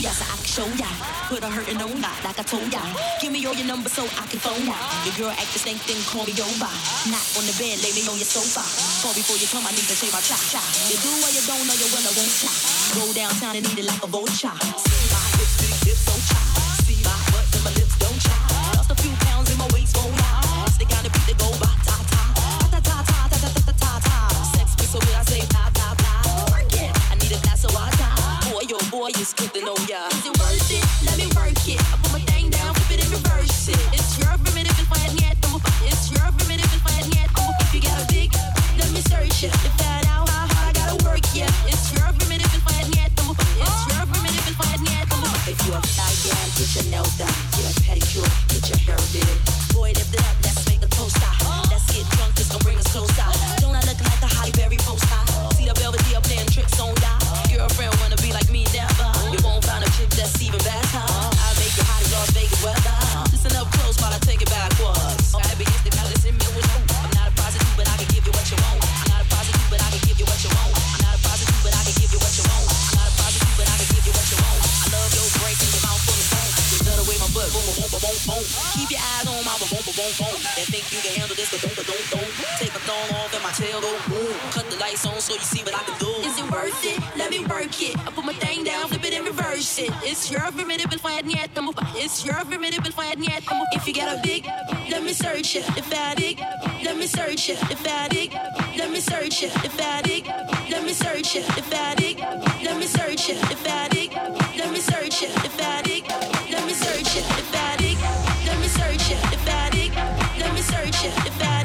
ya, so I can show ya. Put a hurting on ya, like I told ya. Give me all your numbers so I can phone ya. Your girl act the same thing, call me over. Not on the bed, lay me on your sofa. Call before you come, I need to save my cha cha. You do what you don't know, you will, I won't cha. Go downtown and eat it like a vulture. won't think you can handle this, but don't, but don't, don't. Take a thong off and my tail go boom. Cut the lights on so you see what I can do. Is it worth it? Let me work it. I put my thing down, flip it and reverse it. It's your primitive and. It's your primitive and. If you got a big, let me search it. If I dig, let me search it. If I dig, let me search it. If I dig, let me search it. If I dig, let me search it. If I dig, let me search it. If I dig, let me search it. If that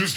This.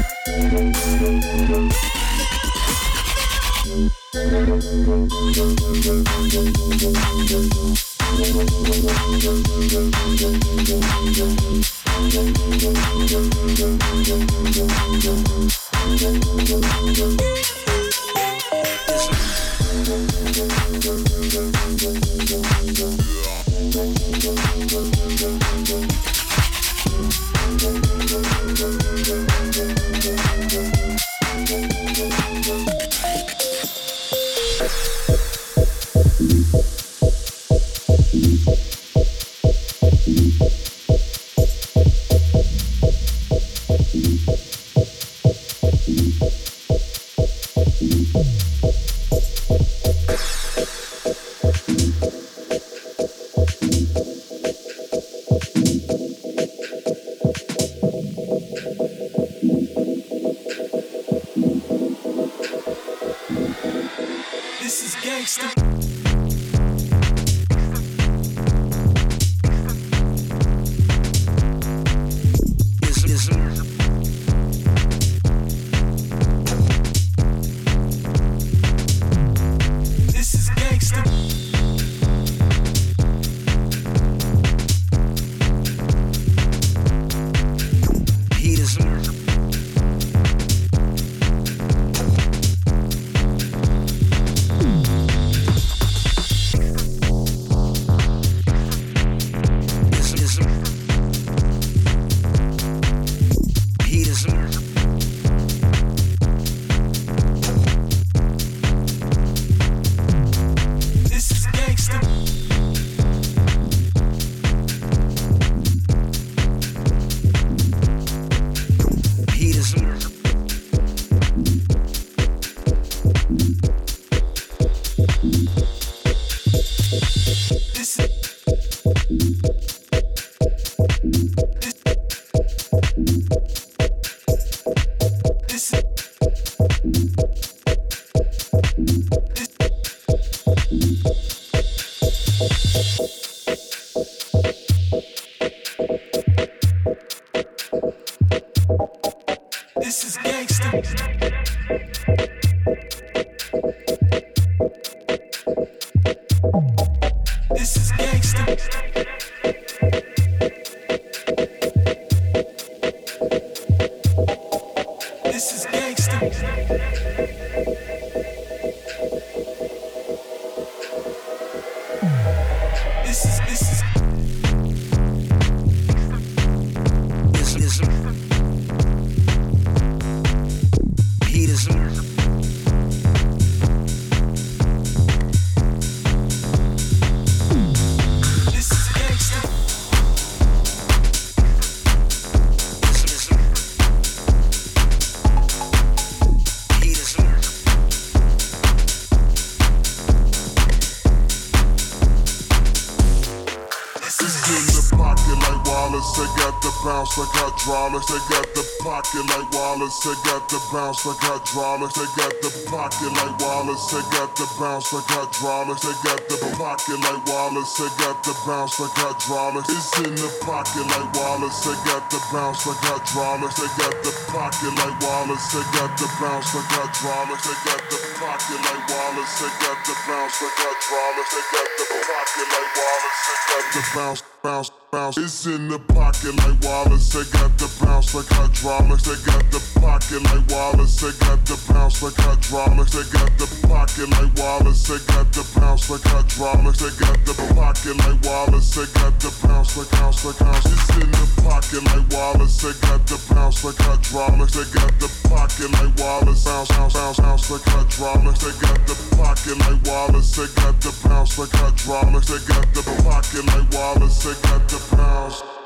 Wallace, I got the bounce like hydraulics. They got the pocket like Wallace, I got the bounce like hydraulics. They got the pocket like Wallace, I got the bounce like hydraulics. It's in the pocket like Wallace, I got the bounce like hydraulics. They got the pocket like Wallace, I got the bounce like hydraulics. They got the pocket like Wallace, I got the bounce like hydraulics. They got the pocket like Wallace, I got the bounce, bounce, bounce. It's in the pocket like Wallace, They got the bounce like hydraulics. They got the pocket like Wallace, they got the bounce like hydraulics. They got the pocket like Wallace, they got the bounce like hydraulics. They got the pocket like Wallace, they got the bounce like bounce like bounce. It's in the pocket like Wallace, they got the bounce like hydraulics. They got the pocket like Wallace, bounce bounce bounce bounce like hydraulics. They got the pocket like Wallace, they got the bounce like hydraulics. They got the pocket like Wallace, they got the bounce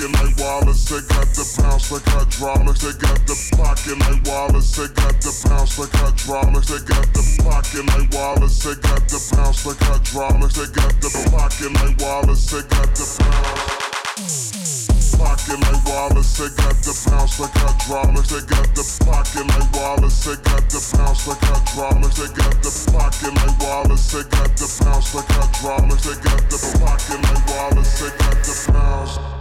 pocket like Wallace, they got the bounce like hydraulics. They got the pocket like Wallace, they got the bounce like hydraulics. They got the pocket like Wallace, they got the bounce like hydraulics. They got the pocket like Wallace, they got the bounce. Pocket like Wallace, they got the bounce like hydraulics. They got the pocket like Wallace, they got the bounce like hydraulics. They got the pocket like Wallace, they got the bounce like hydraulics. They got the pocket like Wallace, they got the bounce.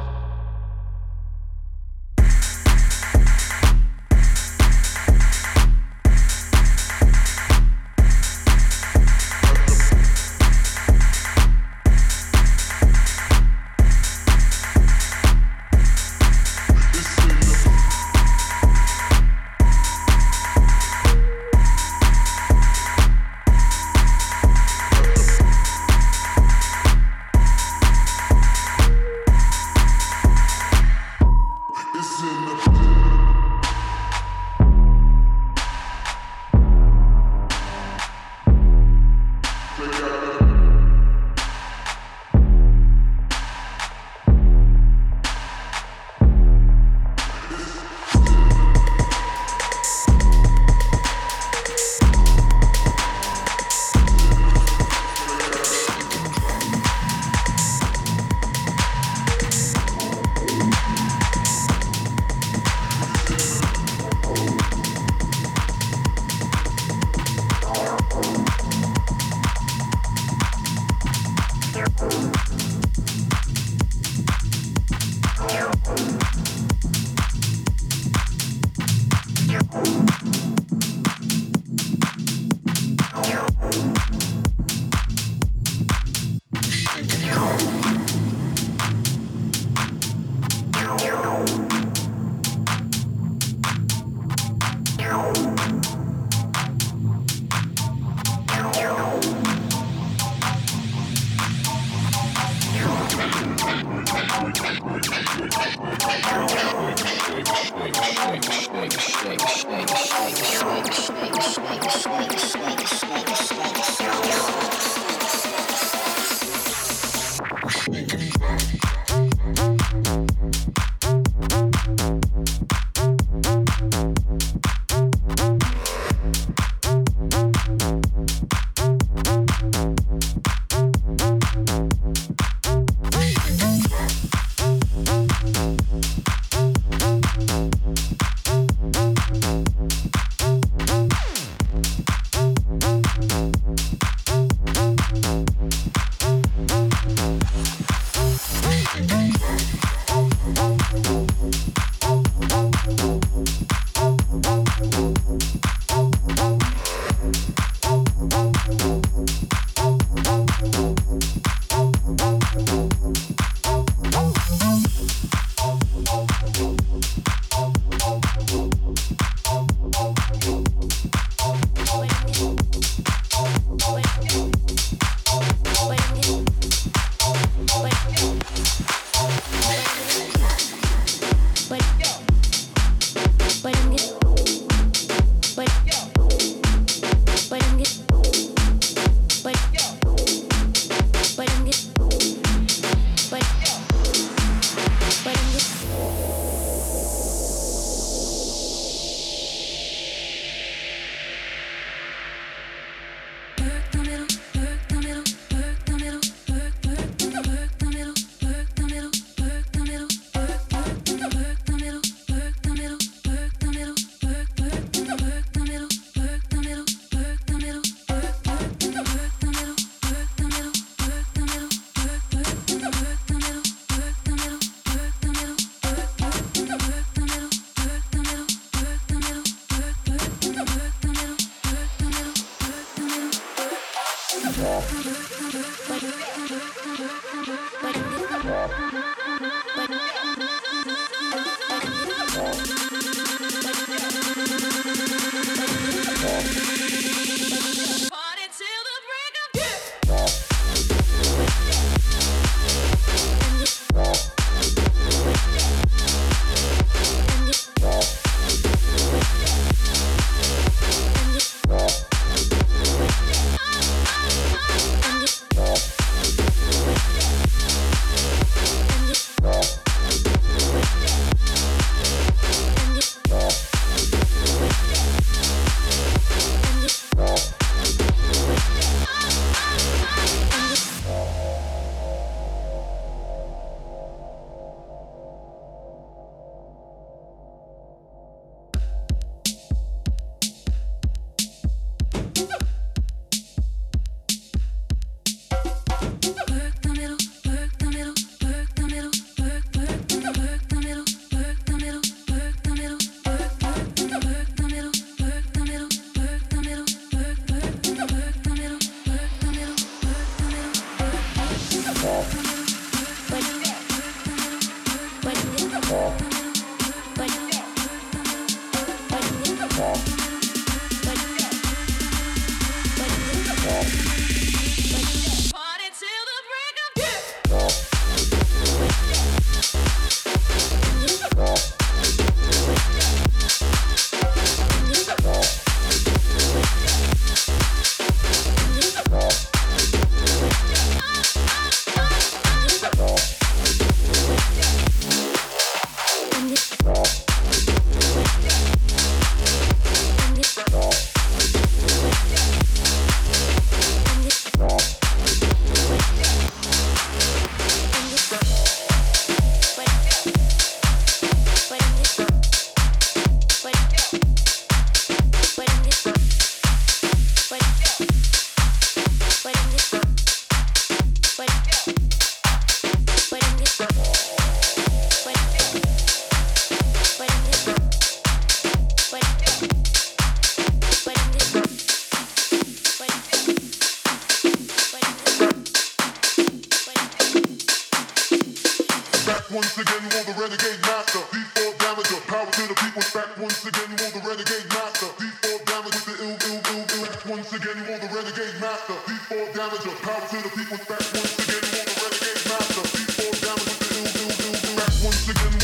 once again, you are the renegade master. These four damage of power to the people's back once again, you are the renegade master. These four damage with the ill, ill, ill, ill. Back once again.